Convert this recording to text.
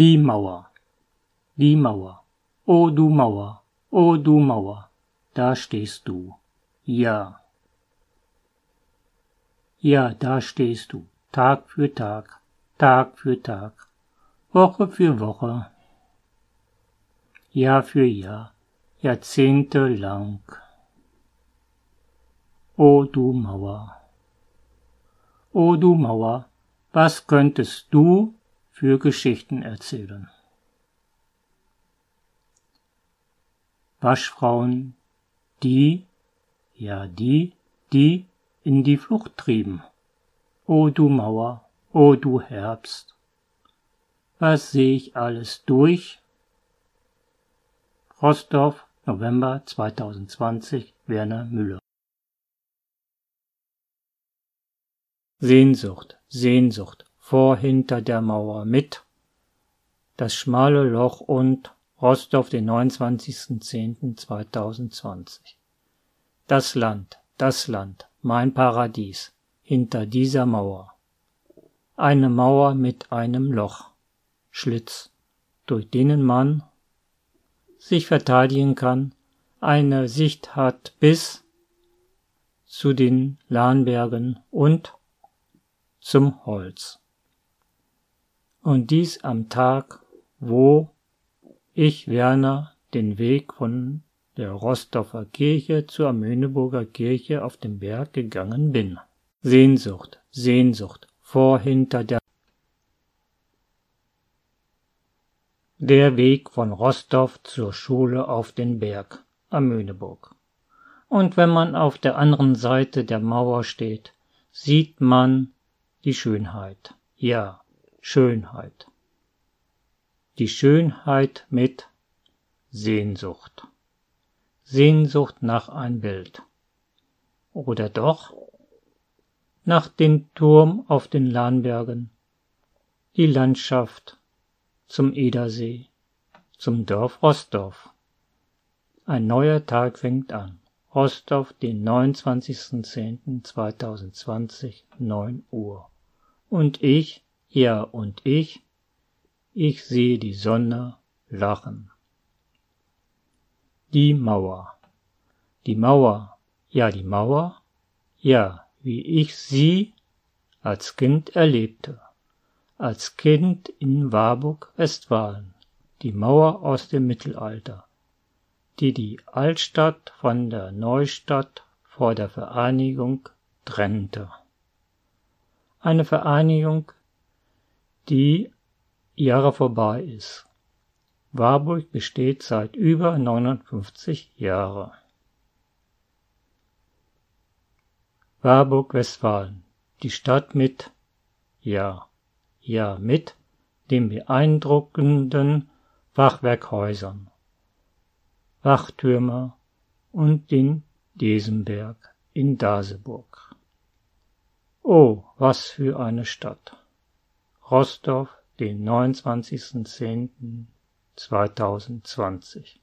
Die Mauer, die Mauer, o du Mauer, o du Mauer, da stehst du, ja. Ja, da stehst du, Tag für Tag, Tag für Tag, Woche für Woche, Jahr für Jahr, Jahrzehnte lang. O du Mauer, o du Mauer, was könntest du für Geschichten erzählen? Waschfrauen, die, ja die, die in die Flucht trieben. O du Mauer, o du Herbst, was seh ich alles durch? Rostorf, November 2020, Werner Müller. Sehnsucht, Sehnsucht, vor hinter der Mauer mit, das schmale Loch und Rostov, den 29.10.2020. Das Land, das Land, mein Paradies, hinter dieser Mauer. Eine Mauer mit einem Loch, Schlitz, durch denen man sich verteidigen kann, eine Sicht hat bis zu den Lahnbergen und zum Holz. Und dies am Tag, wo ich Werner den Weg von der Rostoffer Kirche zur Möhneburger Kirche auf dem Berg gegangen bin. Sehnsucht, Sehnsucht, vor hinter der Der Weg von Rostov zur Schule auf den Berg am Möhneburg. Und wenn man auf der anderen Seite der Mauer steht, sieht man die Schönheit. Ja, Schönheit. Die Schönheit mit Sehnsucht. Sehnsucht nach ein Bild. Oder doch nach dem Turm auf den Lahnbergen, die Landschaft zum Edersee, zum Dorf Rostorf. Ein neuer Tag fängt an. Rostov, den 29.10.2020, 9 Uhr. Und ich, ja und ich, ich sehe die Sonne lachen. Die Mauer. Die Mauer, ja die Mauer, ja, wie ich sie als Kind erlebte. Als Kind in Warburg, Westfalen, die Mauer aus dem Mittelalter die die Altstadt von der Neustadt vor der Vereinigung trennte. Eine Vereinigung, die Jahre vorbei ist. Warburg besteht seit über 59 Jahren. Warburg Westfalen, die Stadt mit, ja, ja, mit den beeindruckenden Fachwerkhäusern, Wachtürme und den Desenberg in Daseburg. Oh, was für eine Stadt! Rostov, den 29.10.2020